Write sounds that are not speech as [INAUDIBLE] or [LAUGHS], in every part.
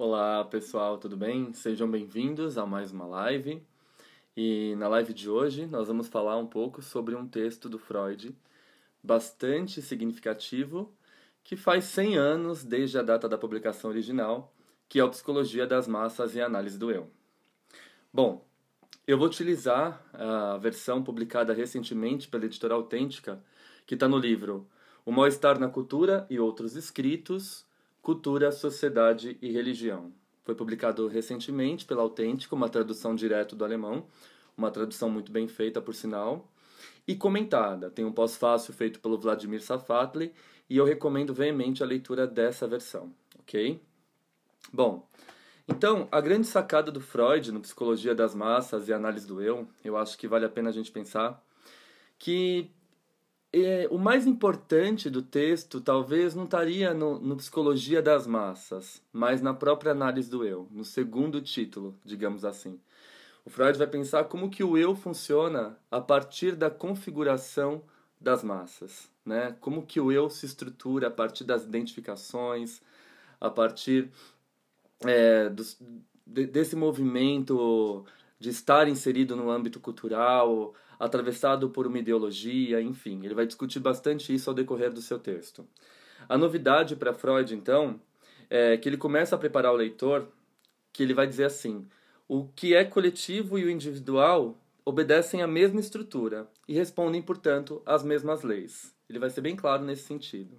Olá pessoal, tudo bem? Sejam bem-vindos a mais uma live. E na live de hoje nós vamos falar um pouco sobre um texto do Freud bastante significativo que faz 100 anos desde a data da publicação original, que é a Psicologia das Massas e a Análise do Eu. Bom, eu vou utilizar a versão publicada recentemente pela editora Autêntica, que está no livro O Mal-Estar na Cultura e Outros Escritos, Cultura, Sociedade e Religião. Foi publicado recentemente pela Autêntico, uma tradução direto do alemão, uma tradução muito bem feita, por sinal, e comentada. Tem um pós-fácil feito pelo Vladimir Safatli e eu recomendo veemente a leitura dessa versão, ok? Bom, então, a grande sacada do Freud no Psicologia das Massas e Análise do Eu, eu acho que vale a pena a gente pensar que é, o mais importante do texto talvez não estaria no, no, Psicologia das Massas, mas na própria análise do eu, no segundo título, digamos assim. O Freud vai pensar como que o eu funciona a partir da configuração das massas, né? Como que o eu se estrutura a partir das identificações, a partir é, dos, de, desse movimento de estar inserido no âmbito cultural, atravessado por uma ideologia, enfim, ele vai discutir bastante isso ao decorrer do seu texto. A novidade para Freud, então, é que ele começa a preparar o leitor, que ele vai dizer assim: o que é coletivo e o individual obedecem à mesma estrutura e respondem, portanto, às mesmas leis. Ele vai ser bem claro nesse sentido.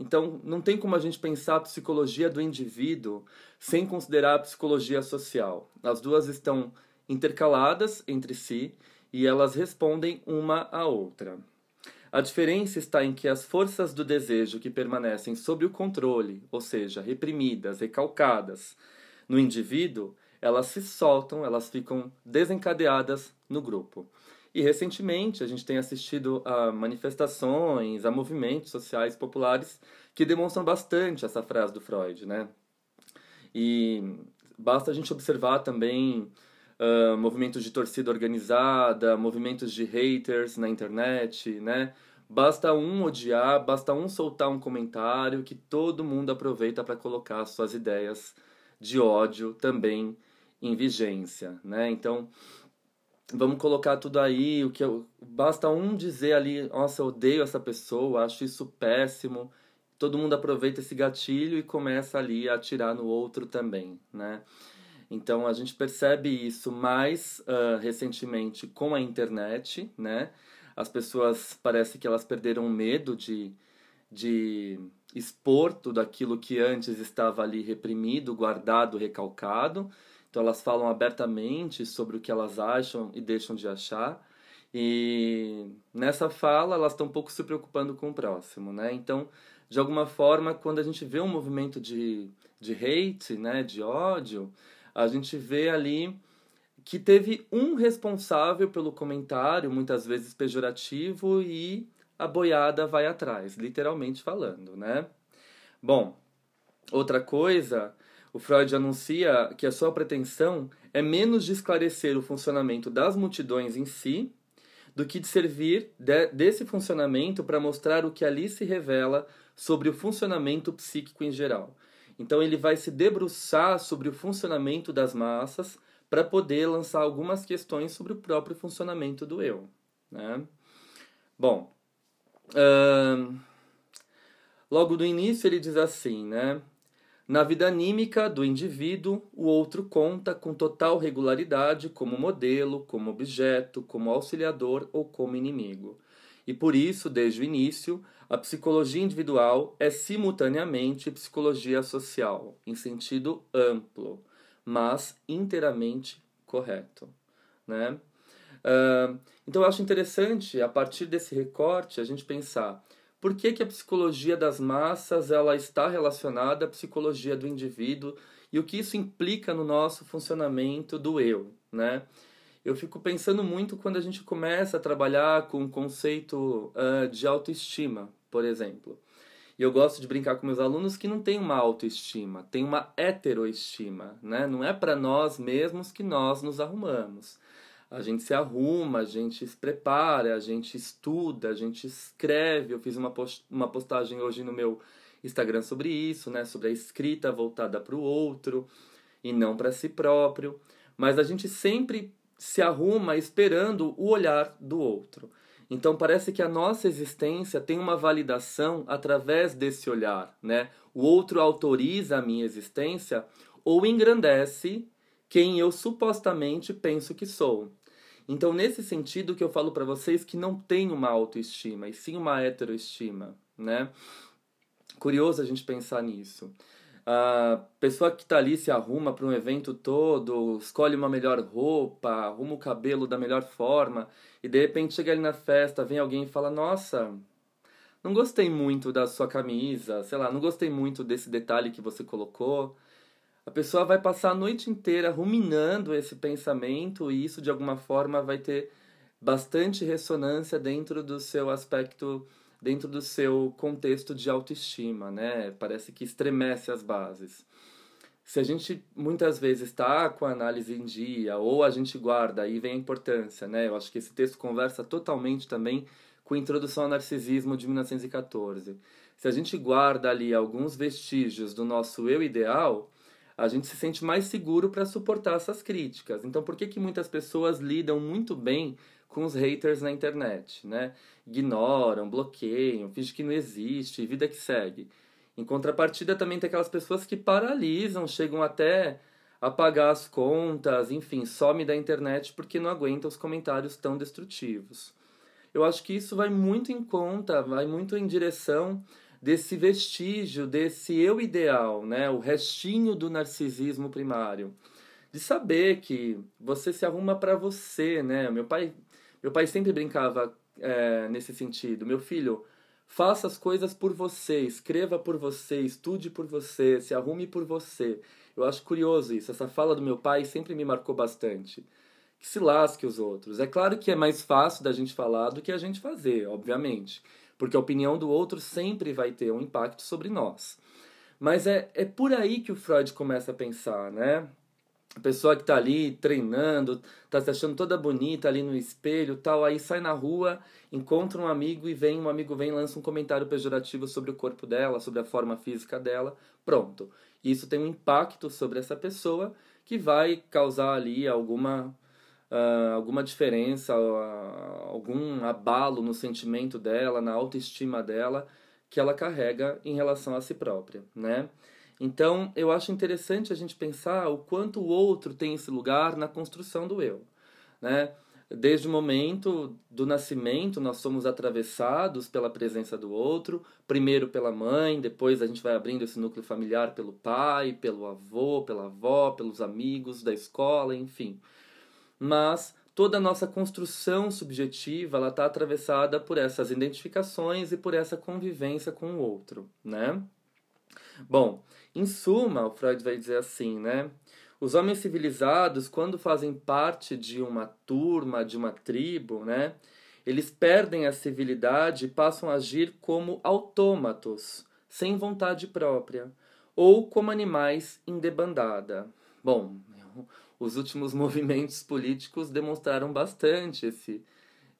Então, não tem como a gente pensar a psicologia do indivíduo sem considerar a psicologia social. As duas estão intercaladas entre si e elas respondem uma à outra. A diferença está em que as forças do desejo que permanecem sob o controle, ou seja, reprimidas, recalcadas, no indivíduo, elas se soltam, elas ficam desencadeadas no grupo. E recentemente a gente tem assistido a manifestações, a movimentos sociais populares que demonstram bastante essa frase do Freud, né? E basta a gente observar também uh, movimentos de torcida organizada, movimentos de haters na internet, né? Basta um odiar, basta um soltar um comentário que todo mundo aproveita para colocar suas ideias de ódio também em vigência, né? Então, vamos colocar tudo aí, o que eu, basta um dizer ali, nossa, eu odeio essa pessoa, acho isso péssimo. Todo mundo aproveita esse gatilho e começa ali a atirar no outro também, né? Então a gente percebe isso mais uh, recentemente com a internet, né? As pessoas parece que elas perderam medo de, de expor tudo aquilo que antes estava ali reprimido, guardado, recalcado. Então elas falam abertamente sobre o que elas acham e deixam de achar. E nessa fala elas estão um pouco se preocupando com o próximo, né? Então, de alguma forma, quando a gente vê um movimento de, de hate, né, de ódio, a gente vê ali que teve um responsável pelo comentário, muitas vezes pejorativo, e a boiada vai atrás, literalmente falando, né? Bom, outra coisa, o Freud anuncia que a sua pretensão é menos de esclarecer o funcionamento das multidões em si, do que de servir de, desse funcionamento para mostrar o que ali se revela sobre o funcionamento psíquico em geral. Então ele vai se debruçar sobre o funcionamento das massas para poder lançar algumas questões sobre o próprio funcionamento do eu. Né? Bom, uh, Logo do início ele diz assim, né? Na vida anímica do indivíduo, o outro conta com total regularidade como modelo, como objeto, como auxiliador ou como inimigo. E por isso, desde o início, a psicologia individual é simultaneamente psicologia social, em sentido amplo, mas inteiramente correto. Né? Uh, então eu acho interessante, a partir desse recorte, a gente pensar por que, que a psicologia das massas ela está relacionada à psicologia do indivíduo e o que isso implica no nosso funcionamento do eu, né? Eu fico pensando muito quando a gente começa a trabalhar com o conceito uh, de autoestima, por exemplo. E eu gosto de brincar com meus alunos que não tem uma autoestima, tem uma heteroestima, né? Não é para nós mesmos que nós nos arrumamos a gente se arruma, a gente se prepara, a gente estuda, a gente escreve. Eu fiz uma, post uma postagem hoje no meu Instagram sobre isso, né? Sobre a escrita voltada para o outro e não para si próprio. Mas a gente sempre se arruma esperando o olhar do outro. Então parece que a nossa existência tem uma validação através desse olhar, né? O outro autoriza a minha existência ou engrandece quem eu supostamente penso que sou. Então, nesse sentido que eu falo para vocês que não tem uma autoestima, e sim uma heteroestima, né? Curioso a gente pensar nisso. A pessoa que está ali se arruma para um evento todo, escolhe uma melhor roupa, arruma o cabelo da melhor forma, e de repente chega ali na festa, vem alguém e fala: Nossa, não gostei muito da sua camisa, sei lá, não gostei muito desse detalhe que você colocou. A pessoa vai passar a noite inteira ruminando esse pensamento e isso de alguma forma vai ter bastante ressonância dentro do seu aspecto, dentro do seu contexto de autoestima, né? Parece que estremece as bases. Se a gente muitas vezes está com a análise em dia ou a gente guarda, aí vem a importância, né? Eu acho que esse texto conversa totalmente também com a Introdução ao Narcisismo de 1914. Se a gente guarda ali alguns vestígios do nosso eu ideal, a gente se sente mais seguro para suportar essas críticas. Então, por que, que muitas pessoas lidam muito bem com os haters na internet, né? Ignoram, bloqueiam, fingem que não existe, vida que segue. Em contrapartida, também tem aquelas pessoas que paralisam, chegam até a pagar as contas, enfim, some da internet porque não aguenta os comentários tão destrutivos. Eu acho que isso vai muito em conta, vai muito em direção desse vestígio, desse eu ideal, né? o restinho do narcisismo primário. De saber que você se arruma para você, né? Meu pai, meu pai sempre brincava é, nesse sentido. Meu filho, faça as coisas por você, escreva por você, estude por você, se arrume por você. Eu acho curioso isso. Essa fala do meu pai sempre me marcou bastante. Que se lasque os outros. É claro que é mais fácil da gente falar do que a gente fazer, obviamente porque a opinião do outro sempre vai ter um impacto sobre nós. Mas é, é por aí que o Freud começa a pensar, né? A pessoa que está ali treinando, está se achando toda bonita ali no espelho tal, aí sai na rua, encontra um amigo e vem, um amigo vem lança um comentário pejorativo sobre o corpo dela, sobre a forma física dela. Pronto. Isso tem um impacto sobre essa pessoa que vai causar ali alguma uh, alguma diferença, uh, algum abalo no sentimento dela, na autoestima dela, que ela carrega em relação a si própria, né? Então, eu acho interessante a gente pensar o quanto o outro tem esse lugar na construção do eu, né? Desde o momento do nascimento, nós somos atravessados pela presença do outro, primeiro pela mãe, depois a gente vai abrindo esse núcleo familiar pelo pai, pelo avô, pela avó, pelos amigos da escola, enfim mas toda a nossa construção subjetiva ela está atravessada por essas identificações e por essa convivência com o outro, né? Bom, em suma, o Freud vai dizer assim, né? Os homens civilizados, quando fazem parte de uma turma, de uma tribo, né? Eles perdem a civilidade e passam a agir como autômatos, sem vontade própria, ou como animais em debandada. Bom, os últimos movimentos políticos demonstraram bastante esse,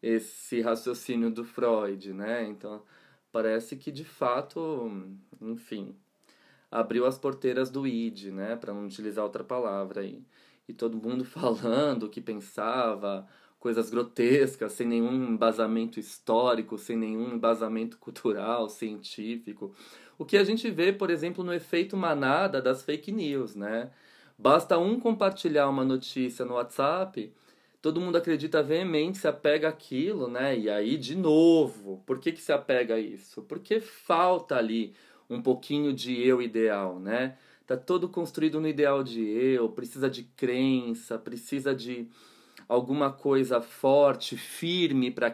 esse raciocínio do Freud, né? Então, parece que de fato, enfim, abriu as porteiras do id, né, para não utilizar outra palavra aí. E todo mundo [LAUGHS] falando o que pensava, coisas grotescas, sem nenhum embasamento histórico, sem nenhum embasamento cultural, científico. O que a gente vê, por exemplo, no efeito manada das fake news, né? Basta um compartilhar uma notícia no WhatsApp, todo mundo acredita veemente, se apega àquilo, né? E aí, de novo, por que, que se apega a isso? Porque falta ali um pouquinho de eu ideal, né? Tá todo construído no ideal de eu, precisa de crença, precisa de alguma coisa forte, firme para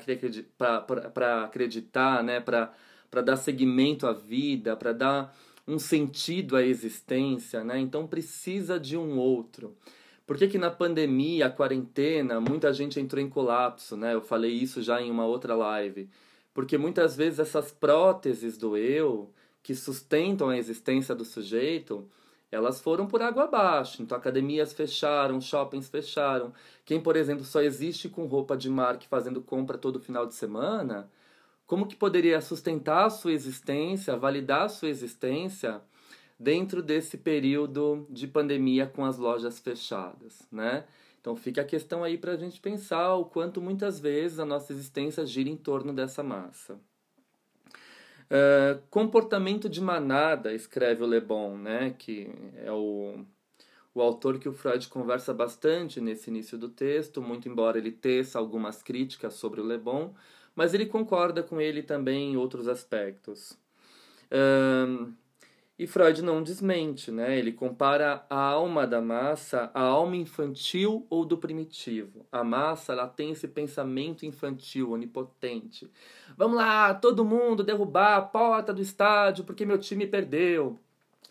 acreditar, né? para dar seguimento à vida, para dar um sentido à existência. Né? Então precisa de um outro. Por que, que na pandemia, a quarentena, muita gente entrou em colapso? Né? Eu falei isso já em uma outra live. Porque muitas vezes essas próteses do eu, que sustentam a existência do sujeito, elas foram por água abaixo. Então, academias fecharam, shoppings fecharam. Quem, por exemplo, só existe com roupa de marca fazendo compra todo final de semana, como que poderia sustentar a sua existência, validar a sua existência dentro desse período de pandemia com as lojas fechadas, né? Então fica a questão aí para a gente pensar o quanto muitas vezes a nossa existência gira em torno dessa massa. Uh, comportamento de manada, escreve o Le Bon, né, que é o, o autor que o Freud conversa bastante nesse início do texto, muito embora ele teça algumas críticas sobre o Le Bon, mas ele concorda com ele também em outros aspectos. Uh, e Freud não desmente, né? Ele compara a alma da massa à alma infantil ou do primitivo. A massa, ela tem esse pensamento infantil, onipotente. Vamos lá, todo mundo derrubar a porta do estádio porque meu time perdeu.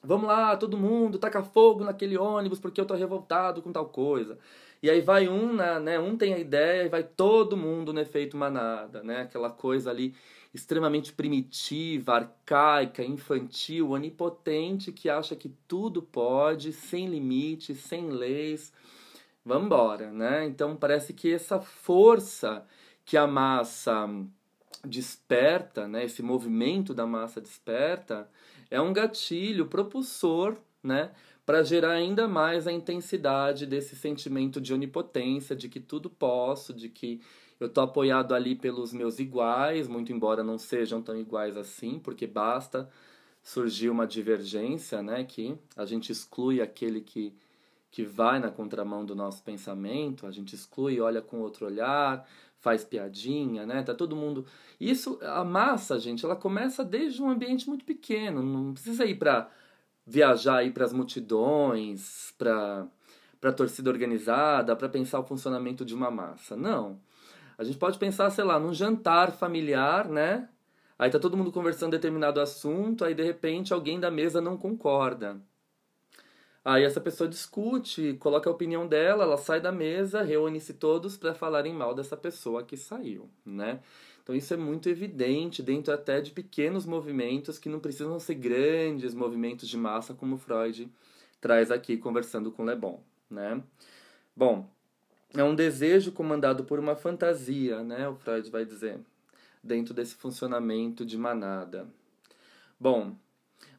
Vamos lá, todo mundo taca fogo naquele ônibus porque eu tô revoltado com tal coisa. E aí vai um, né, um tem a ideia e vai todo mundo no efeito manada, né? Aquela coisa ali extremamente primitiva, arcaica, infantil, onipotente, que acha que tudo pode, sem limites, sem leis. Vamos embora, né? Então parece que essa força que a massa desperta, né, esse movimento da massa desperta, é um gatilho propulsor, né, para gerar ainda mais a intensidade desse sentimento de onipotência, de que tudo posso, de que eu estou apoiado ali pelos meus iguais, muito embora não sejam tão iguais assim, porque basta surgir uma divergência, né, que a gente exclui aquele que que vai na contramão do nosso pensamento, a gente exclui, olha com outro olhar, faz piadinha, né? Tá todo mundo. Isso, a massa, gente, ela começa desde um ambiente muito pequeno, não precisa ir para viajar aí para as multidões, para para torcida organizada, para pensar o funcionamento de uma massa. Não. A gente pode pensar, sei lá, num jantar familiar, né? Aí tá todo mundo conversando determinado assunto, aí de repente alguém da mesa não concorda. Aí essa pessoa discute, coloca a opinião dela, ela sai da mesa, reúne-se todos para falarem mal dessa pessoa que saiu, né? Então isso é muito evidente dentro até de pequenos movimentos que não precisam ser grandes movimentos de massa como Freud traz aqui conversando com Le Bon, né? Bom, é um desejo comandado por uma fantasia, né? O Freud vai dizer, dentro desse funcionamento de manada. Bom,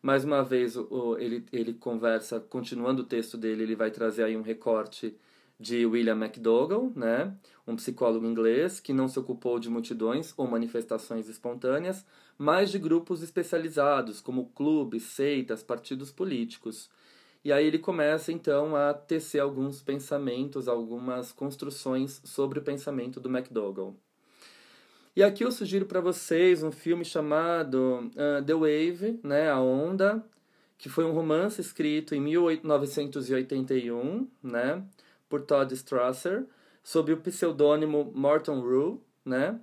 mais uma vez ele, ele conversa, continuando o texto dele, ele vai trazer aí um recorte de William McDougall, né? um psicólogo inglês que não se ocupou de multidões ou manifestações espontâneas, mas de grupos especializados, como clubes, seitas, partidos políticos e aí ele começa então a tecer alguns pensamentos, algumas construções sobre o pensamento do McDougall. E aqui eu sugiro para vocês um filme chamado uh, The Wave, né, A Onda, que foi um romance escrito em 1981, né, por Todd Strasser, sob o pseudônimo Morton Rue, né?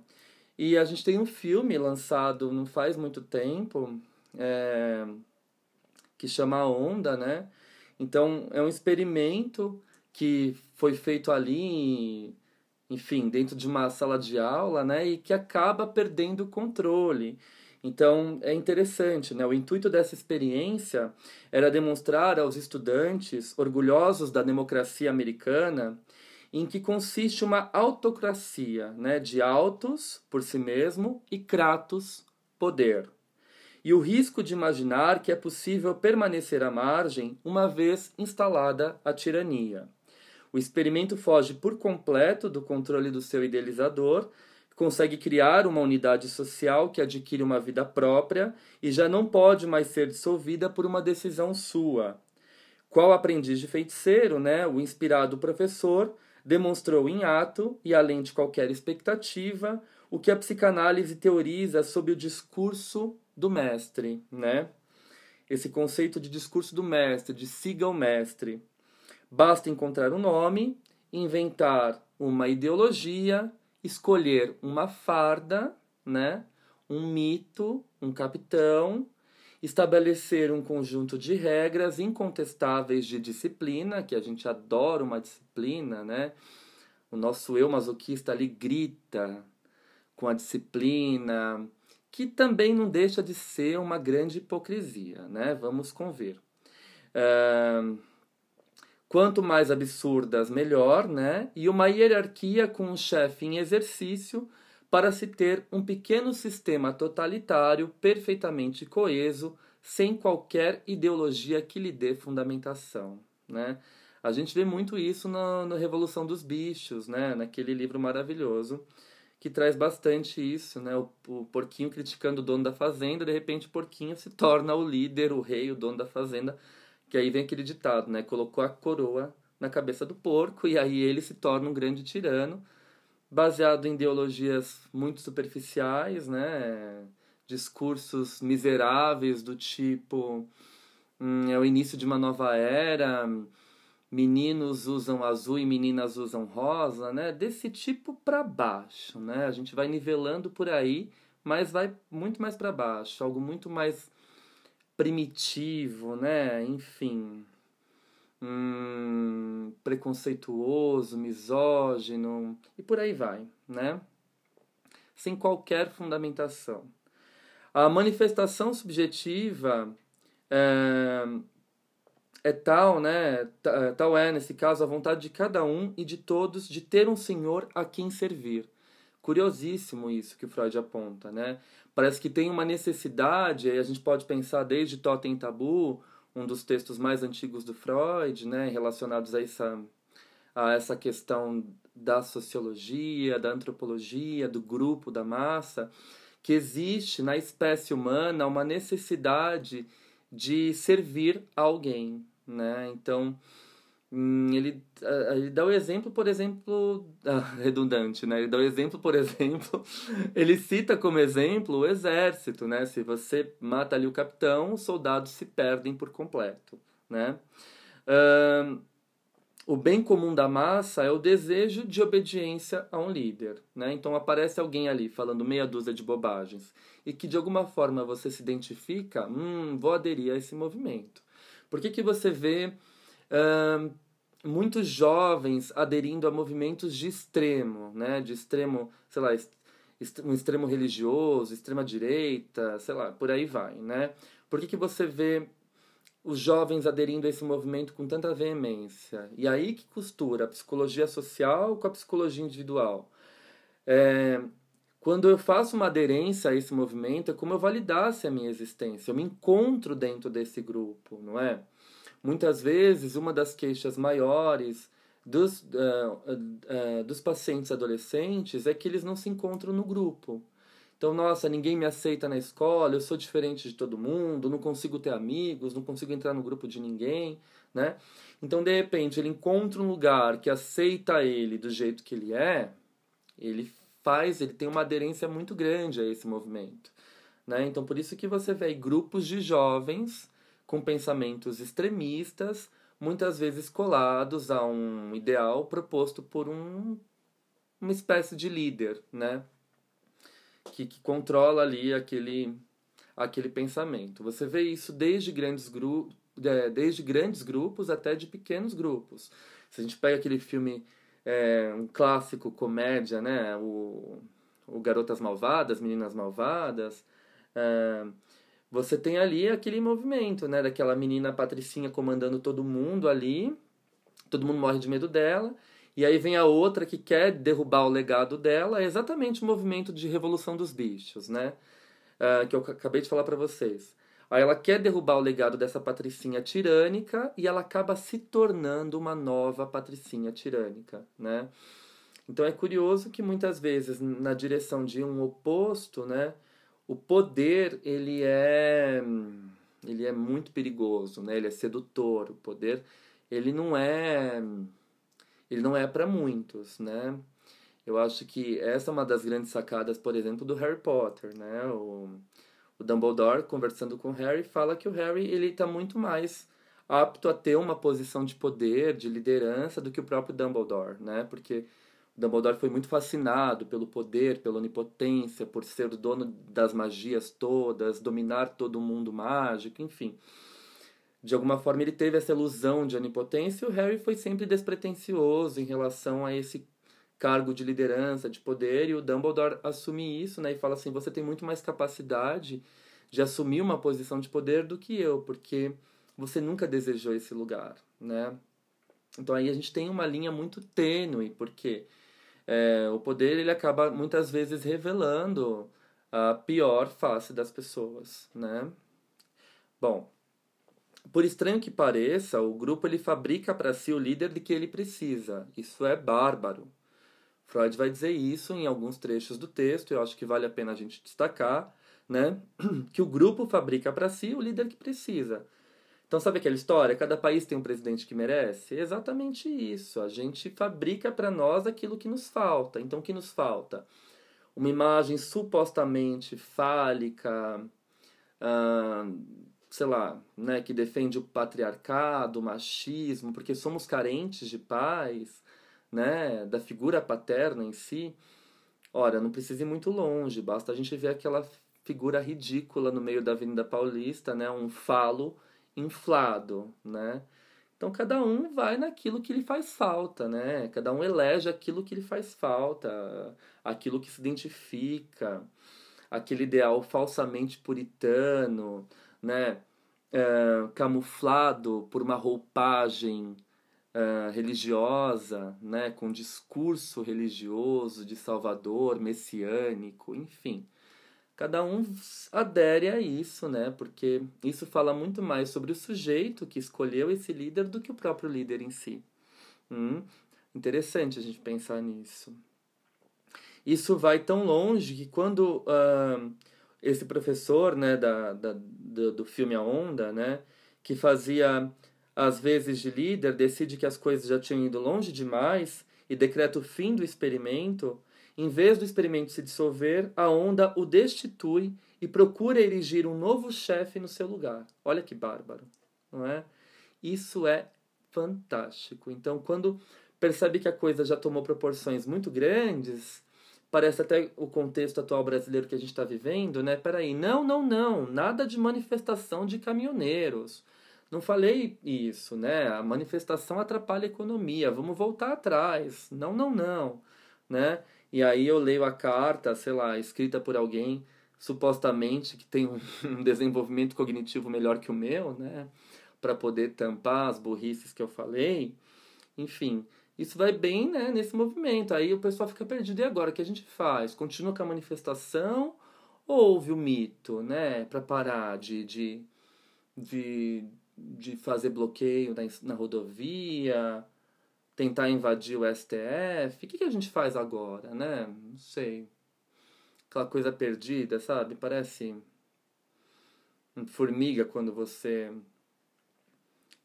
E a gente tem um filme lançado não faz muito tempo, é, que chama A Onda, né? Então, é um experimento que foi feito ali, enfim, dentro de uma sala de aula, né, e que acaba perdendo o controle. Então, é interessante, né? O intuito dessa experiência era demonstrar aos estudantes, orgulhosos da democracia americana, em que consiste uma autocracia, né, de autos por si mesmo e kratos, poder e o risco de imaginar que é possível permanecer à margem uma vez instalada a tirania. O experimento foge por completo do controle do seu idealizador, consegue criar uma unidade social que adquire uma vida própria e já não pode mais ser dissolvida por uma decisão sua. Qual aprendiz de feiticeiro, né, o inspirado professor demonstrou em ato e além de qualquer expectativa o que a psicanálise teoriza sob o discurso do mestre, né? Esse conceito de discurso do mestre, de siga o mestre. Basta encontrar um nome, inventar uma ideologia, escolher uma farda, né? Um mito, um capitão, estabelecer um conjunto de regras incontestáveis de disciplina, que a gente adora uma disciplina, né? O nosso eu masoquista ali grita com a disciplina, que também não deixa de ser uma grande hipocrisia, né? Vamos convir. Uh, quanto mais absurdas, melhor, né? E uma hierarquia com um chefe em exercício para se ter um pequeno sistema totalitário perfeitamente coeso, sem qualquer ideologia que lhe dê fundamentação, né? A gente vê muito isso na, na Revolução dos Bichos, né? Naquele livro maravilhoso que traz bastante isso, né? O, o, porquinho criticando o dono da fazenda, de repente o porquinho se torna o líder, o rei, o dono da fazenda, que aí vem aquele ditado, né? Colocou a coroa na cabeça do porco e aí ele se torna um grande tirano, baseado em ideologias muito superficiais, né? Discursos miseráveis do tipo hum, é o início de uma nova era, meninos usam azul e meninas usam rosa, né? Desse tipo para baixo, né? A gente vai nivelando por aí, mas vai muito mais para baixo, algo muito mais primitivo, né? Enfim, hum, preconceituoso, misógino e por aí vai, né? Sem qualquer fundamentação. A manifestação subjetiva é, é tal, né? É, tal é, nesse caso, a vontade de cada um e de todos de ter um senhor a quem servir. Curiosíssimo isso que o Freud aponta, né? Parece que tem uma necessidade, a gente pode pensar desde Totem Tabu, um dos textos mais antigos do Freud, né, relacionados a essa, a essa questão da sociologia, da antropologia, do grupo, da massa, que existe na espécie humana uma necessidade de servir a alguém, né? Então, ele, ele dá o exemplo, por exemplo, [LAUGHS] ah, redundante, né? Ele dá o exemplo, por exemplo, [LAUGHS] ele cita como exemplo o exército, né? Se você mata ali o capitão, os soldados se perdem por completo, né? o bem comum da massa é o desejo de obediência a um líder, né? Então aparece alguém ali falando meia dúzia de bobagens e que de alguma forma você se identifica, hum, vou aderir a esse movimento. Por que, que você vê uh, muitos jovens aderindo a movimentos de extremo, né? De extremo, sei lá, um extremo religioso, extrema direita, sei lá, por aí vai, né? Por que, que você vê os jovens aderindo a esse movimento com tanta veemência? E aí que costura a psicologia social com a psicologia individual. É, quando eu faço uma aderência a esse movimento, é como eu validasse a minha existência. Eu me encontro dentro desse grupo, não é? Muitas vezes, uma das queixas maiores dos, uh, uh, dos pacientes adolescentes é que eles não se encontram no grupo. Então, nossa, ninguém me aceita na escola, eu sou diferente de todo mundo, não consigo ter amigos, não consigo entrar no grupo de ninguém, né? Então, de repente, ele encontra um lugar que aceita ele do jeito que ele é, ele faz, ele tem uma aderência muito grande a esse movimento. Né? Então, por isso que você vê grupos de jovens com pensamentos extremistas, muitas vezes colados a um ideal proposto por um, uma espécie de líder, né? Que, que controla ali aquele, aquele pensamento. Você vê isso desde grandes, gru desde grandes grupos até de pequenos grupos. Se a gente pega aquele filme é, um clássico comédia, né? O, o Garotas Malvadas, Meninas Malvadas. É, você tem ali aquele movimento, né? Daquela menina patricinha comandando todo mundo ali. Todo mundo morre de medo dela. E aí vem a outra que quer derrubar o legado dela. É exatamente o movimento de revolução dos bichos, né? É, que eu acabei de falar para vocês. Aí ela quer derrubar o legado dessa patricinha tirânica e ela acaba se tornando uma nova patricinha tirânica, né? Então é curioso que muitas vezes na direção de um oposto, né, o poder ele é ele é muito perigoso, né? Ele é sedutor. O poder ele não é ele não é para muitos, né? Eu acho que essa é uma das grandes sacadas, por exemplo, do Harry Potter, né? O, o Dumbledore, conversando com o Harry, fala que o Harry ele está muito mais apto a ter uma posição de poder, de liderança, do que o próprio Dumbledore, né? Porque Dumbledore foi muito fascinado pelo poder, pela onipotência, por ser o dono das magias todas, dominar todo o mundo mágico, enfim. De alguma forma ele teve essa ilusão de onipotência e o Harry foi sempre despretensioso em relação a esse cargo de liderança, de poder, e o Dumbledore assume isso, né, e fala assim: "Você tem muito mais capacidade de assumir uma posição de poder do que eu, porque você nunca desejou esse lugar", né? Então aí a gente tem uma linha muito tênue, porque é, o poder ele acaba muitas vezes revelando a pior face das pessoas, né? Bom, por estranho que pareça, o grupo ele fabrica para si o líder de que ele precisa. Isso é bárbaro. Freud vai dizer isso em alguns trechos do texto, eu acho que vale a pena a gente destacar, né? [CLEARS THROAT] Que o grupo fabrica para si o líder que precisa. Então, sabe aquela história? Cada país tem um presidente que merece? É exatamente isso. A gente fabrica para nós aquilo que nos falta. Então, o que nos falta? Uma imagem supostamente fálica, ah, sei lá, né, que defende o patriarcado, o machismo, porque somos carentes de pais né, da figura paterna em si, ora, não precisa ir muito longe, basta a gente ver aquela figura ridícula no meio da Avenida Paulista, né, um falo inflado, né? Então cada um vai naquilo que lhe faz falta, né? Cada um elege aquilo que lhe faz falta, aquilo que se identifica, aquele ideal falsamente puritano, né? É, camuflado por uma roupagem uh, religiosa, né, com discurso religioso de Salvador, messiânico, enfim. Cada um adere a isso, né? Porque isso fala muito mais sobre o sujeito que escolheu esse líder do que o próprio líder em si. Hum, interessante a gente pensar nisso. Isso vai tão longe que quando uh, esse professor né, da, da, do, do filme A Onda, né, que fazia às vezes de líder, decide que as coisas já tinham ido longe demais e decreta o fim do experimento, em vez do experimento se dissolver, a onda o destitui e procura erigir um novo chefe no seu lugar. Olha que bárbaro, não é? Isso é fantástico. Então, quando percebe que a coisa já tomou proporções muito grandes, parece até o contexto atual brasileiro que a gente está vivendo, né? Peraí, não, não, não, nada de manifestação de caminhoneiros. Não falei isso, né? A manifestação atrapalha a economia. Vamos voltar atrás. Não, não, não, né? E aí eu leio a carta, sei lá, escrita por alguém supostamente que tem um [LAUGHS] desenvolvimento cognitivo melhor que o meu, né? Para poder tampar as burrices que eu falei. Enfim, isso vai bem né, nesse movimento. Aí o pessoal fica perdido. E agora, o que a gente faz? Continua com a manifestação ou ouve o mito, né? Para parar de, de, de de fazer bloqueio na, na rodovia, tentar invadir o STF. O que, que a gente faz agora, né? Não sei. Aquela coisa perdida, sabe? Parece formiga quando você,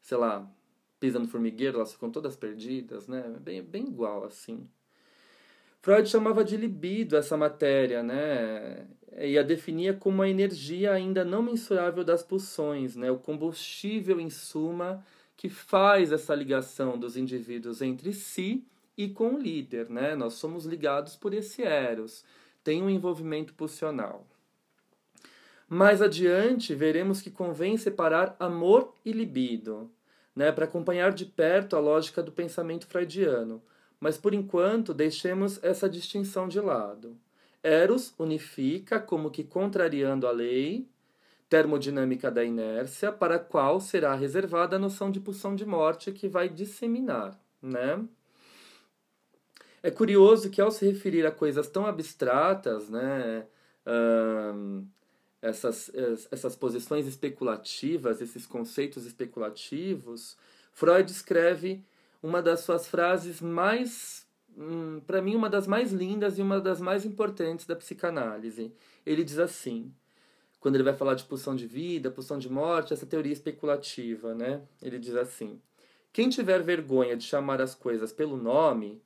sei lá, pisa no formigueiro, elas ficam todas perdidas, né? Bem, bem igual assim. Freud chamava de libido essa matéria, né? E a definia como a energia ainda não mensurável das pulsões, né? O combustível, em suma, que faz essa ligação dos indivíduos entre si e com o líder, né? Nós somos ligados por esse eros, tem um envolvimento pulsional. Mais adiante, veremos que convém separar amor e libido, né, para acompanhar de perto a lógica do pensamento freudiano. Mas por enquanto, deixemos essa distinção de lado. Eros unifica, como que contrariando a lei termodinâmica da inércia, para a qual será reservada a noção de pulsão de morte que vai disseminar, né? É curioso que ao se referir a coisas tão abstratas, né, essas, essas posições especulativas, esses conceitos especulativos, Freud escreve uma das suas frases mais, hum, para mim, uma das mais lindas e uma das mais importantes da psicanálise. Ele diz assim: quando ele vai falar de pulsão de vida, pulsão de morte, essa teoria especulativa, né? Ele diz assim: quem tiver vergonha de chamar as coisas pelo nome,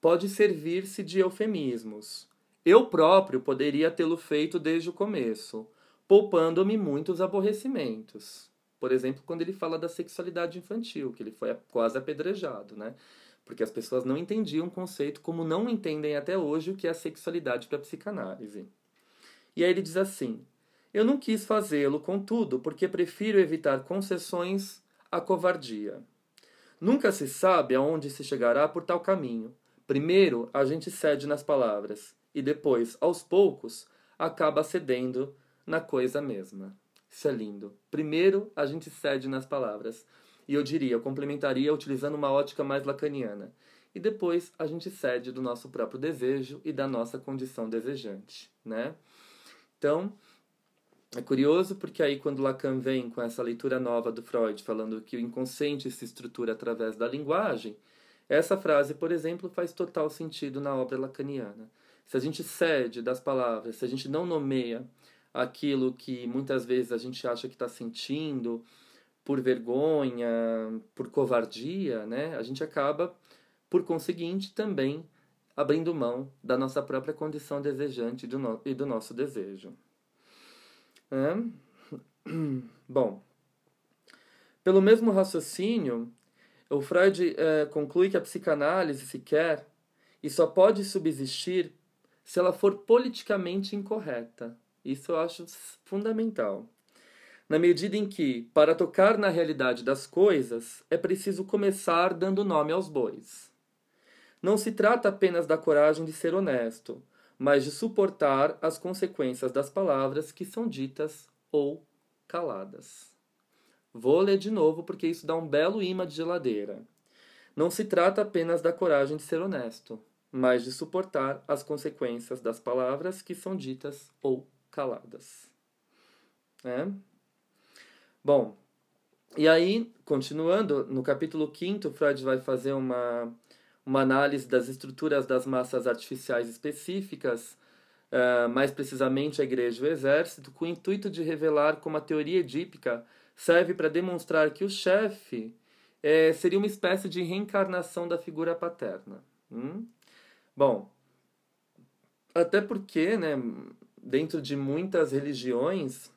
pode servir-se de eufemismos. Eu próprio poderia tê-lo feito desde o começo, poupando-me muitos aborrecimentos. Por exemplo, quando ele fala da sexualidade infantil, que ele foi quase apedrejado, né? Porque as pessoas não entendiam o conceito como não entendem até hoje o que é a sexualidade para a psicanálise. E aí ele diz assim: eu não quis fazê-lo, contudo, porque prefiro evitar concessões à covardia. Nunca se sabe aonde se chegará por tal caminho. Primeiro, a gente cede nas palavras, e depois, aos poucos, acaba cedendo na coisa mesma. Isso é lindo. Primeiro, a gente cede nas palavras. E eu diria, eu complementaria utilizando uma ótica mais lacaniana. E depois, a gente cede do nosso próprio desejo e da nossa condição desejante, né? Então, é curioso porque aí quando Lacan vem com essa leitura nova do Freud, falando que o inconsciente se estrutura através da linguagem, essa frase, por exemplo, faz total sentido na obra lacaniana. Se a gente cede das palavras, se a gente não nomeia aquilo que muitas vezes a gente acha que está sentindo por vergonha, por covardia, né? A gente acaba, por conseguinte, também abrindo mão da nossa própria condição desejante e do nosso desejo. É? Bom, pelo mesmo raciocínio, o Freud é, conclui que a psicanálise se quer e só pode subsistir se ela for politicamente incorreta. Isso eu acho fundamental. Na medida em que, para tocar na realidade das coisas, é preciso começar dando nome aos bois. Não se trata apenas da coragem de ser honesto, mas de suportar as consequências das palavras que são ditas ou caladas. Vou ler de novo porque isso dá um belo imã de geladeira. Não se trata apenas da coragem de ser honesto, mas de suportar as consequências das palavras que são ditas ou caladas. É? Bom, e aí, continuando, no capítulo 5, Freud vai fazer uma uma análise das estruturas das massas artificiais específicas, uh, mais precisamente a igreja e o exército, com o intuito de revelar como a teoria edípica serve para demonstrar que o chefe é, seria uma espécie de reencarnação da figura paterna. Hum? Bom, até porque, né, dentro de muitas religiões,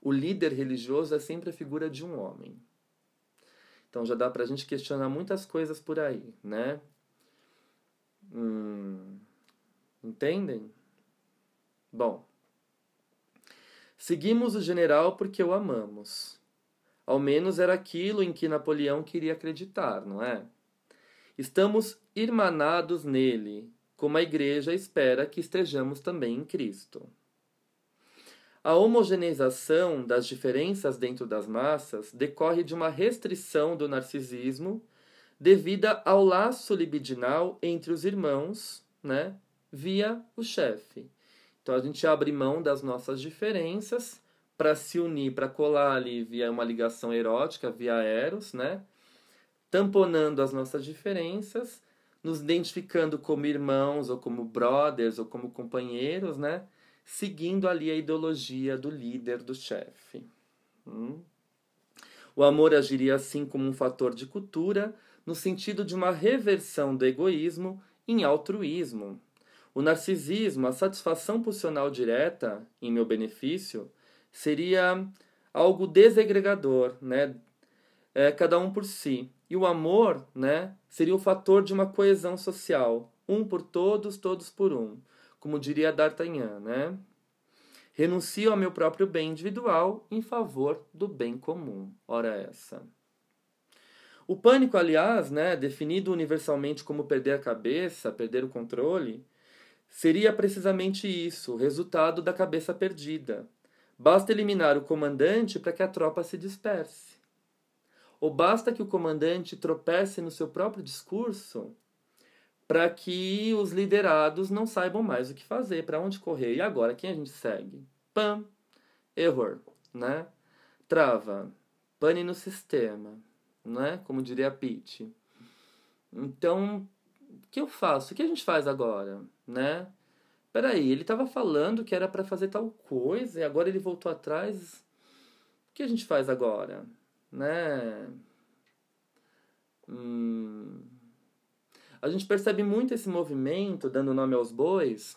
o líder religioso é sempre a figura de um homem. Então já dá para a gente questionar muitas coisas por aí, né? Hum, entendem? Bom, seguimos o general porque o amamos. Ao menos era aquilo em que Napoleão queria acreditar, não é? Estamos irmanados nele, como a igreja espera que estejamos também em Cristo. A homogeneização das diferenças dentro das massas decorre de uma restrição do narcisismo devida ao laço libidinal entre os irmãos, né, via o chefe. Então a gente abre mão das nossas diferenças para se unir, para colar ali via uma ligação erótica, via eros, né? Tamponando as nossas diferenças, nos identificando como irmãos ou como brothers ou como companheiros, né? Seguindo ali a ideologia do líder, do chefe. Hum? O amor agiria assim como um fator de cultura, no sentido de uma reversão do egoísmo em altruísmo. O narcisismo, a satisfação pulsional direta em meu benefício, seria algo desegregador, né? É, cada um por si. E o amor, né, seria o fator de uma coesão social, um por todos, todos por um como diria D'Artagnan, né? Renuncio ao meu próprio bem individual em favor do bem comum. Ora essa. O pânico, aliás, né, definido universalmente como perder a cabeça, perder o controle, seria precisamente isso, o resultado da cabeça perdida. Basta eliminar o comandante para que a tropa se disperse. Ou basta que o comandante tropece no seu próprio discurso para que os liderados não saibam mais o que fazer, para onde correr. E agora, quem a gente segue? Pam! error, né? Trava, pane no sistema, né? Como diria a Pete. Então, o que eu faço? O que a gente faz agora, né? Peraí, ele estava falando que era para fazer tal coisa e agora ele voltou atrás. O que a gente faz agora, né? Hum... A gente percebe muito esse movimento, dando nome aos bois,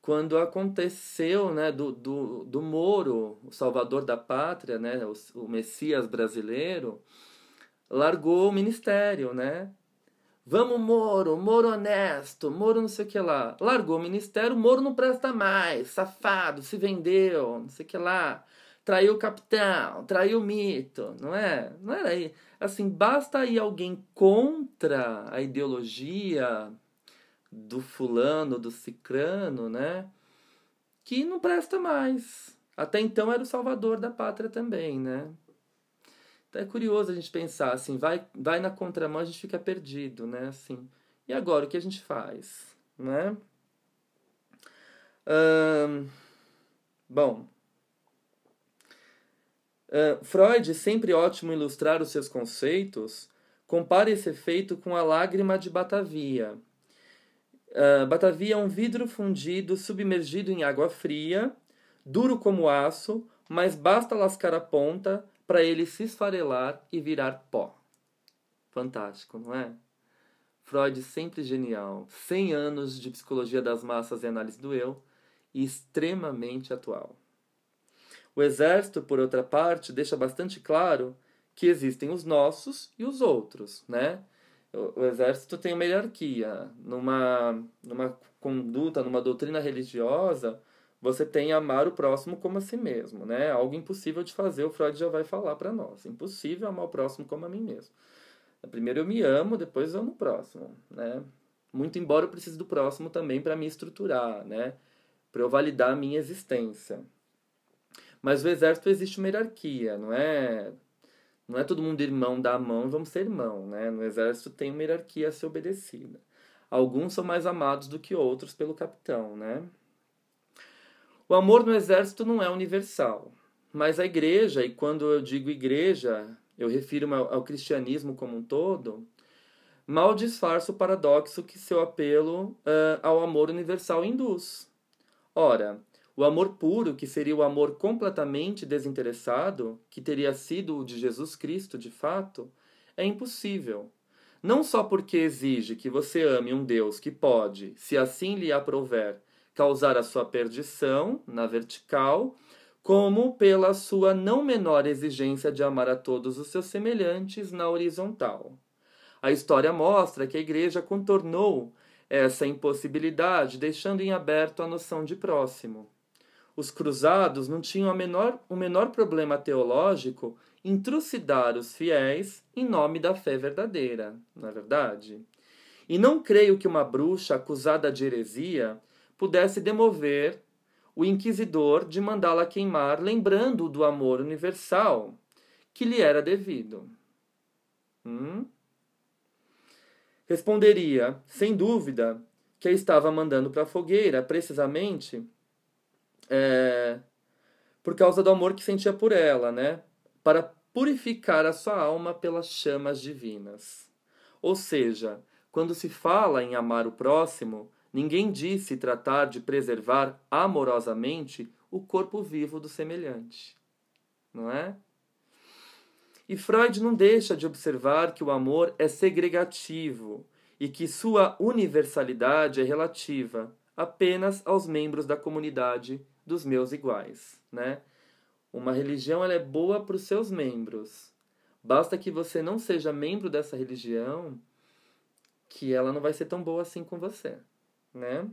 quando aconteceu né, do, do, do Moro, o salvador da pátria, né, o, o Messias brasileiro, largou o ministério, né? Vamos, Moro, Moro honesto, Moro não sei o que lá. Largou o ministério, Moro não presta mais, safado, se vendeu, não sei o que lá. Traiu o capitão, traiu o mito, não é? Não era aí. Assim, basta aí alguém contra a ideologia do fulano, do cicrano, né? Que não presta mais. Até então era o salvador da pátria também, né? Então é curioso a gente pensar assim, vai, vai na contramão, a gente fica perdido, né? Assim, e agora o que a gente faz, né? Hum, bom, uh, Freud, sempre ótimo ilustrar os seus conceitos, compara esse efeito com a lágrima de Batavia Uh, Batavia é um vidro fundido submergido em água fria, duro como aço, mas basta lascar a ponta para ele se esfarelar e virar pó. Fantástico, não é? Freud sempre genial, 100 anos de psicologia das massas e análise do eu, e extremamente atual. O exército, por outra parte, deixa bastante claro que existem os nossos e os outros, né? o, exército tem uma hierarquia. Numa, numa conduta, numa doutrina religiosa, você tem amar o próximo como a si mesmo, né? Algo impossível de fazer, o Freud já vai falar para nós. Impossível amar o próximo como a mim mesmo. Primeiro eu me amo, depois eu amo o próximo, né? Muito embora eu precise do próximo também para me estruturar, né? Para eu validar a minha existência. Mas no exército existe uma hierarquia, não é não é todo mundo irmão da mão e vamos ser irmão, né? No exército tem uma hierarquia a ser obedecida. Alguns são mais amados do que outros pelo capitão, né? O amor no exército não é universal, mas a igreja, e quando eu digo igreja, eu refiro ao cristianismo como um todo, mal disfarça o paradoxo que seu apelo uh, ao amor universal induz. Ora, o amor puro, que seria o amor completamente desinteressado, que teria sido o de Jesus Cristo de fato, é impossível. Não só porque exige que você ame um Deus que pode, se assim lhe aprouver, causar a sua perdição na vertical, como pela sua não menor exigência de amar a todos os seus semelhantes na horizontal. A história mostra que a Igreja contornou essa impossibilidade, deixando em aberto a noção de próximo os cruzados não tinham menor, o menor problema teológico em trucidar os fiéis em nome da fé verdadeira, não é verdade? E não creio que uma bruxa acusada de heresia pudesse demover o inquisidor de mandá-la queimar, lembrando do amor universal que lhe era devido. Hum? Responderia, sem dúvida, que a estava mandando para a fogueira, precisamente é, por causa do amor que sentia por ela, né? Para purificar a sua alma pelas chamas divinas. Ou seja, quando se fala em amar o próximo, ninguém disse tratar de preservar amorosamente o corpo vivo do semelhante. Não é? E Freud não deixa de observar que o amor é segregativo e que sua universalidade é relativa apenas aos membros da comunidade dos meus iguais, né? Uma religião ela é boa para os seus membros. Basta que você não seja membro dessa religião, que ela não vai ser tão boa assim com você, né?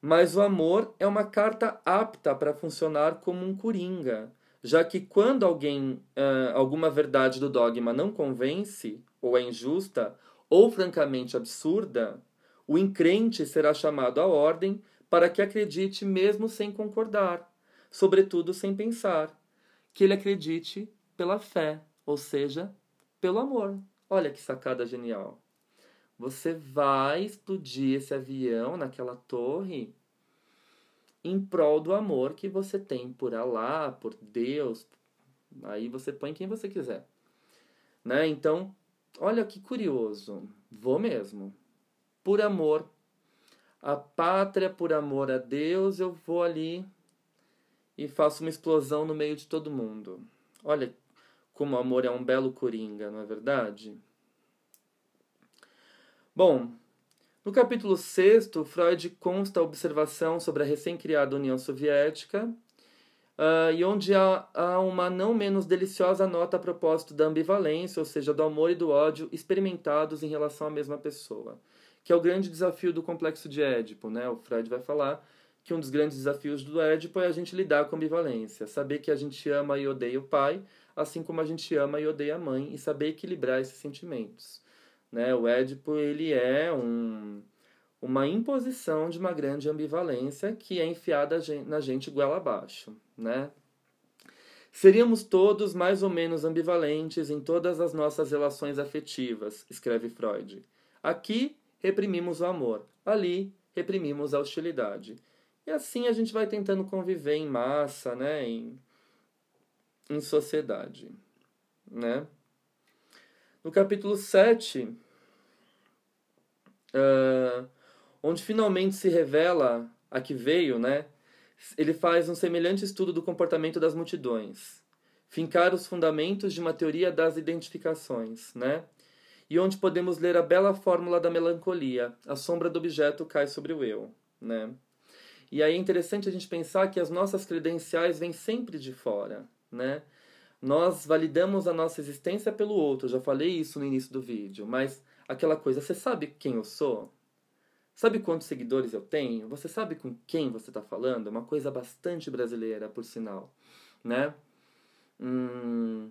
Mas o amor é uma carta apta para funcionar como um coringa, já que quando alguém uh, alguma verdade do dogma não convence, ou é injusta, ou francamente absurda, o encrente será chamado à ordem para que acredite mesmo sem concordar, sobretudo sem pensar, que ele acredite pela fé, ou seja, pelo amor. Olha que sacada genial. Você vai explodir esse avião naquela torre em prol do amor que você tem por Allah, por Deus. Aí você põe quem você quiser. Né? Então, olha que curioso. Vou mesmo. Por amor a pátria, por amor a Deus, eu vou ali e faço uma explosão no meio de todo mundo. Olha como o amor é um belo coringa, não é verdade? Bom, no capítulo 6, Freud consta a observação sobre a recém-criada União Soviética, uh, e onde há, há uma não menos deliciosa nota a propósito da ambivalência, ou seja, do amor e do ódio experimentados em relação à mesma pessoa, que é o grande desafio do complexo de Édipo. Né? O Freud vai falar que um dos grandes desafios do Édipo é a gente lidar com a ambivalência, saber que a gente ama e odeia o pai, assim como a gente ama e odeia a mãe, e saber equilibrar esses sentimentos. Né? O Édipo ele é um, uma imposição de uma grande ambivalência que é enfiada na gente goela abaixo. Né? Seríamos todos mais ou menos ambivalentes em todas as nossas relações afetivas, escreve Freud. Aqui reprimimos o amor, ali reprimimos a hostilidade. E assim a gente vai tentando conviver em massa, né, em, em sociedade, né? No capítulo 7, uh, ah, onde finalmente se revela a que veio, né? Ele faz um semelhante estudo do comportamento das multidões, fincar os fundamentos de uma teoria das identificações, né? E onde podemos ler a bela fórmula da melancolia, a sombra do objeto cai sobre o eu, né? E aí é interessante a gente pensar que as nossas credenciais vêm sempre de fora, né? Nós validamos a nossa existência pelo outro, já falei isso no início do vídeo, mas aquela coisa, você sabe quem eu sou? Sabe quantos seguidores eu tenho? Você sabe com quem você está falando? Uma coisa bastante brasileira, por sinal, né? Hum...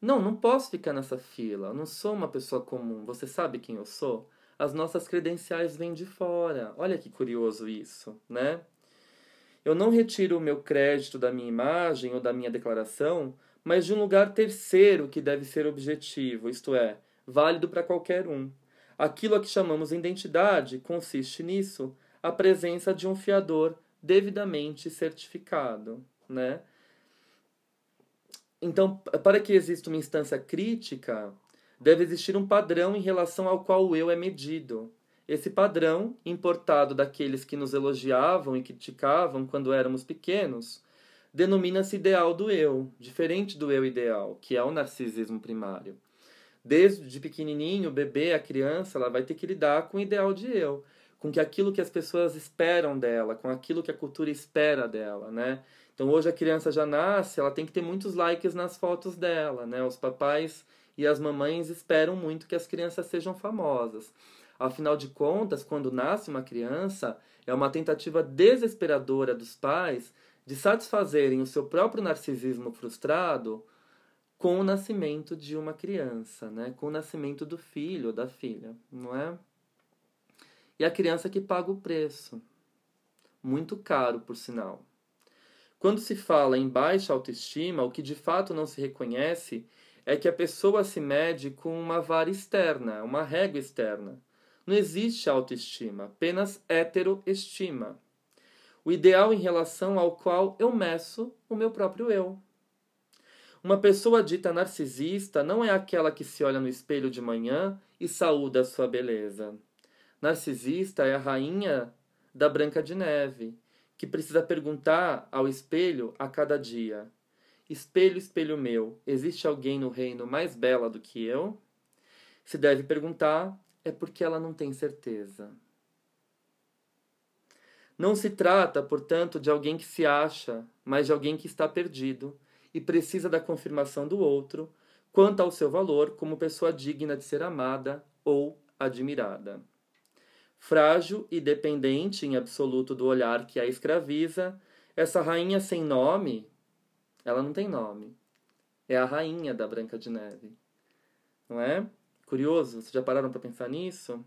Não, não posso ficar nessa fila. Eu não sou uma pessoa comum. Você sabe quem eu sou? As nossas credenciais vêm de fora. Olha que curioso isso, né? Eu não retiro o meu crédito da minha imagem ou da minha declaração mas de um lugar terceiro que deve ser objetivo, isto é, válido para qualquer um. Aquilo a que chamamos identidade consiste nisso, a presença de um fiador devidamente certificado, né? Então, para que exista uma instância crítica, deve existir um padrão em relação ao qual o eu é medido. Esse padrão, importado daqueles que nos elogiavam e criticavam quando éramos pequenos, denomina-se ideal do eu, diferente do eu ideal, que é o narcisismo primário. Desde pequenininho, o bebê, a criança, ela vai ter que lidar com o ideal de eu, com que aquilo que as pessoas esperam dela, com aquilo que a cultura espera dela, né? Então hoje a criança já nasce, ela tem que ter muitos likes nas fotos dela, né? Os papais e as mamães esperam muito que as crianças sejam famosas. Afinal de contas, quando nasce uma criança, é uma tentativa desesperadora dos pais de satisfazerem o seu próprio narcisismo frustrado com o nascimento de uma criança, né? com o nascimento do filho ou da filha, não é? E a criança que paga o preço, muito caro, por sinal. Quando se fala em baixa autoestima, o que de fato não se reconhece é que a pessoa se mede com uma vara externa, uma régua externa. Não existe autoestima, apenas heteroestima o ideal em relação ao qual eu meço o meu próprio eu. Uma pessoa dita narcisista não é aquela que se olha no espelho de manhã e saúda a sua beleza. Narcisista é a rainha da Branca de Neve, que precisa perguntar ao espelho a cada dia: Espelho, espelho meu, existe alguém no reino mais bela do que eu? Se deve perguntar, é porque ela não tem certeza. Não se trata, portanto, de alguém que se acha, mas de alguém que está perdido e precisa da confirmação do outro quanto ao seu valor como pessoa digna de ser amada ou admirada. Frágil e dependente em absoluto do olhar que a escraviza, essa rainha sem nome, ela não tem nome. É a rainha da Branca de Neve. Não é? Curioso? Vocês já pararam para pensar nisso?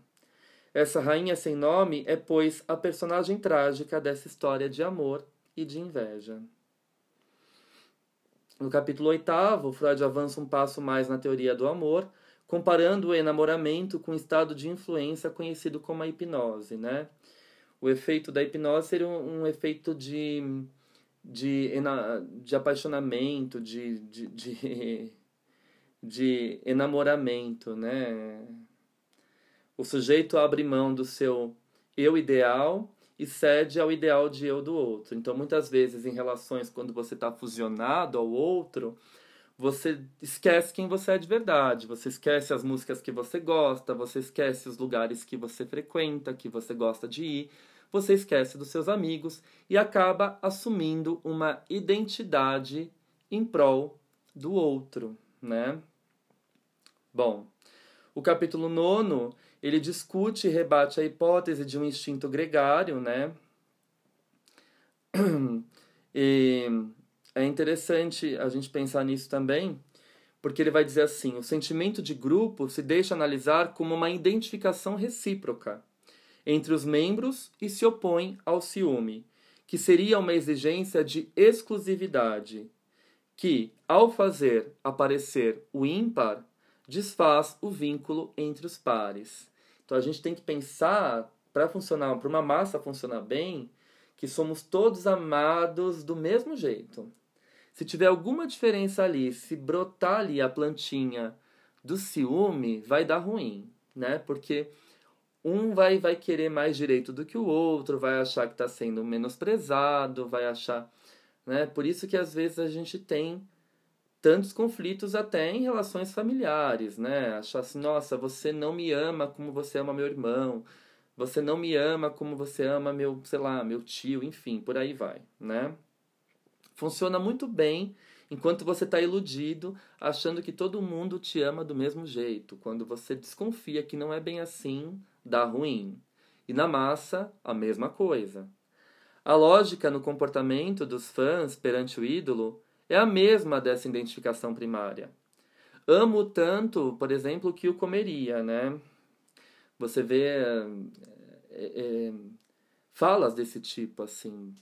Essa rainha sem nome é, pois, a personagem trágica dessa história de amor e de inveja. No capítulo 8, Freud avança um passo mais na teoria do amor, comparando o enamoramento com o estado de influência conhecido como a hipnose. Né? o efeito da hipnose seria um, um efeito de, de, de apaixonamento, de, de, de, [LAUGHS] de enamoramento, né? O sujeito abre mão do seu eu ideal e cede ao ideal de eu do outro. Então, muitas vezes, em relações, quando você está fusionado ao outro, você esquece quem você é de verdade, você esquece as músicas que você gosta, você esquece os lugares que você frequenta, que você gosta de ir, você esquece dos seus amigos e acaba assumindo uma identidade em prol do outro, né? Bom, o capítulo 9, ele discute e rebate a hipótese de um instinto gregário, né? [CLEARS THROAT] E é interessante a gente pensar nisso também, porque ele vai dizer assim: o sentimento de grupo se deixa analisar como uma identificação recíproca entre os membros e se opõe ao ciúme, que seria uma exigência de exclusividade, que, ao fazer aparecer o ímpar, desfaz o vínculo entre os pares. Então a gente tem que pensar, para funcionar, para uma massa funcionar bem, que somos todos amados do mesmo jeito. Se tiver alguma diferença ali, se brotar ali a plantinha do ciúme, vai dar ruim, né? Porque um vai, vai querer mais direito do que o outro, vai achar que está sendo menosprezado, vai achar. Né? Por isso que às vezes a gente tem tantos conflitos até em relações familiares, né? Achar assim, nossa, você não me ama como você ama meu irmão, você não me ama como você ama meu, sei lá, meu tio, enfim, por aí vai, né? Funciona muito bem enquanto você está iludido, achando que todo mundo te ama do mesmo jeito. Quando você desconfia que não é bem assim, dá ruim. E na massa, a mesma coisa. A lógica no comportamento dos fãs perante o ídolo é a mesma dessa identificação primária. Amo tanto, por exemplo, que o comeria, né? Você vê é, é, falas desse tipo, assim.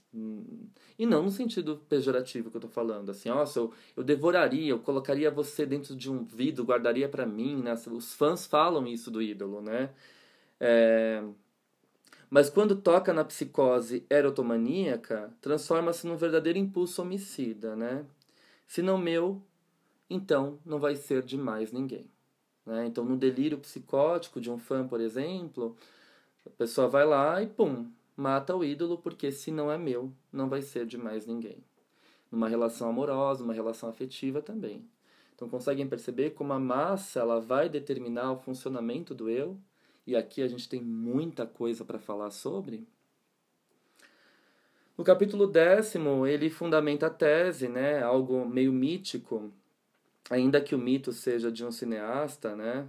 E não no sentido pejorativo que eu tô falando, assim, nossa, eu, eu devoraria, eu colocaria você dentro de um vidro, guardaria para mim, né? Os fãs falam isso do ídolo, né? É... Mas quando toca na psicose erotomaníaca, transforma-se num verdadeiro impulso homicida, né? Se não meu, então não vai ser de mais ninguém. Né? Então, no delírio psicótico de um fã, por exemplo, a pessoa vai lá e pum, mata o ídolo, porque se não é meu, não vai ser de mais ninguém. Numa relação amorosa, uma relação afetiva também. Então, conseguem perceber como a massa ela vai determinar o funcionamento do eu e aqui a gente tem muita coisa para falar sobre. No capítulo décimo, ele fundamenta a tese, né, algo meio mítico, ainda que o mito seja de um cineasta, né,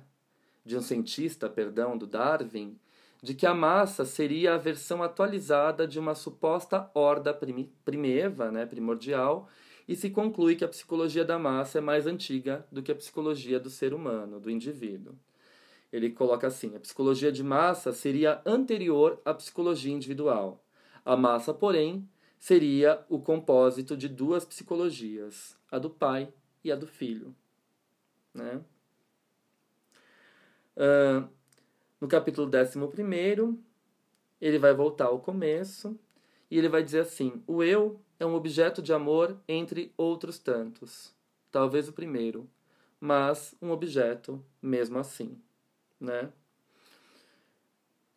de um cientista, perdão, do Darwin, de que a massa seria a versão atualizada de uma suposta horda primeva, né, primordial, e se conclui que a psicologia da massa é mais antiga do que a psicologia do ser humano, do indivíduo ele coloca assim: a psicologia de massa seria anterior à psicologia individual. A massa, porém, seria o compósito de duas psicologias, a do pai e a do filho. Né? Uh, no capítulo 11, ele vai voltar ao começo e ele vai dizer assim: o eu é um objeto de amor entre outros tantos, talvez o primeiro, mas um objeto mesmo assim né?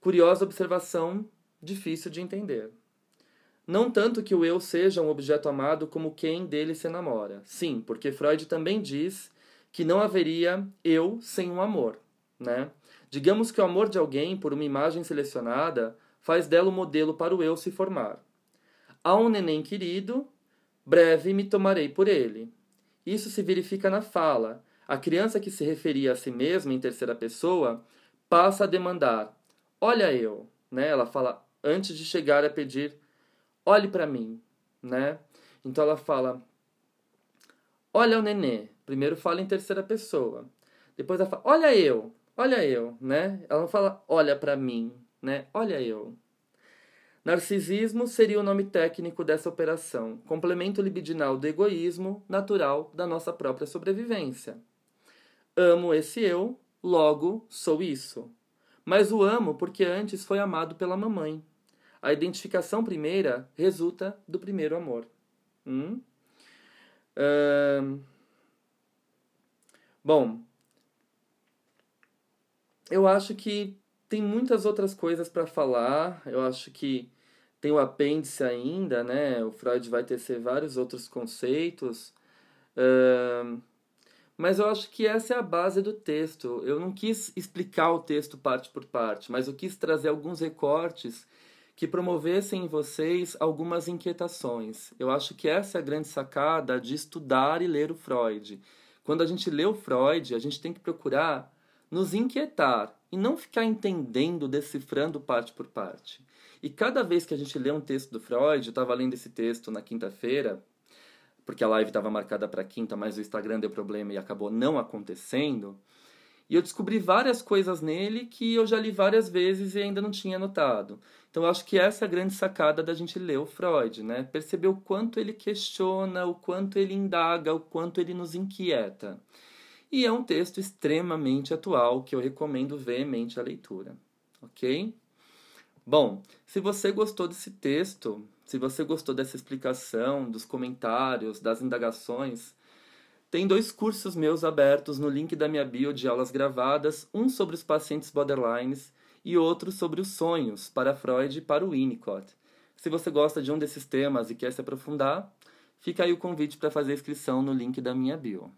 Curiosa observação, difícil de entender. Não tanto que o eu seja um objeto amado como quem dele se enamora. Sim, porque Freud também diz que não haveria eu sem um amor, né? Digamos que o amor de alguém por uma imagem selecionada faz dela o modelo para o eu se formar. Há um neném querido, breve me tomarei por ele. Isso se verifica na fala, a criança que se referia a si mesma em terceira pessoa passa a demandar: "Olha eu", né? Ela fala antes de chegar a pedir: "Olhe para mim", né? Então ela fala: "Olha o nenê". Primeiro fala em terceira pessoa. Depois ela fala: "Olha eu". Olha eu, né? Ela não fala: "Olha para mim", né? Olha eu. Narcisismo seria o nome técnico dessa operação, complemento libidinal do egoísmo natural da nossa própria sobrevivência. Amo esse eu, logo sou isso. Mas o amo porque antes foi amado pela mamãe. A identificação primeira resulta do primeiro amor. Hum? bom, eu acho que tem muitas outras coisas para falar. Eu acho que tem o apêndice ainda, né? O Freud vai tecer vários outros conceitos. Uh, mas eu acho que essa é a base do texto. Eu não quis explicar o texto parte por parte, mas eu quis trazer alguns recortes que promovessem em vocês algumas inquietações. Eu acho que essa é a grande sacada de estudar e ler o Freud. Quando a gente lê o Freud, a gente tem que procurar nos inquietar e não ficar entendendo, decifrando parte por parte. E cada vez que a gente lê um texto do Freud, eu estava lendo esse texto na quinta-feira, porque a live estava marcada para quinta, mas o Instagram deu problema e acabou não acontecendo. E eu descobri várias coisas nele que eu já li várias vezes e ainda não tinha notado. Então acho que essa é a grande sacada da gente ler o Freud, né? Perceber o quanto ele questiona, o quanto ele indaga, o quanto ele nos inquieta. E é um texto extremamente atual que eu recomendo veemente a leitura, ok? Bom, se você gostou desse texto, se você gostou dessa explicação, dos comentários, das indagações, tem dois cursos meus abertos no link da minha bio de aulas gravadas, um sobre os pacientes borderlines e outro sobre os sonhos, para Freud e para o Winnicott. Se você gosta de um desses temas e quer se aprofundar, fica aí o convite para fazer a inscrição no link da minha bio.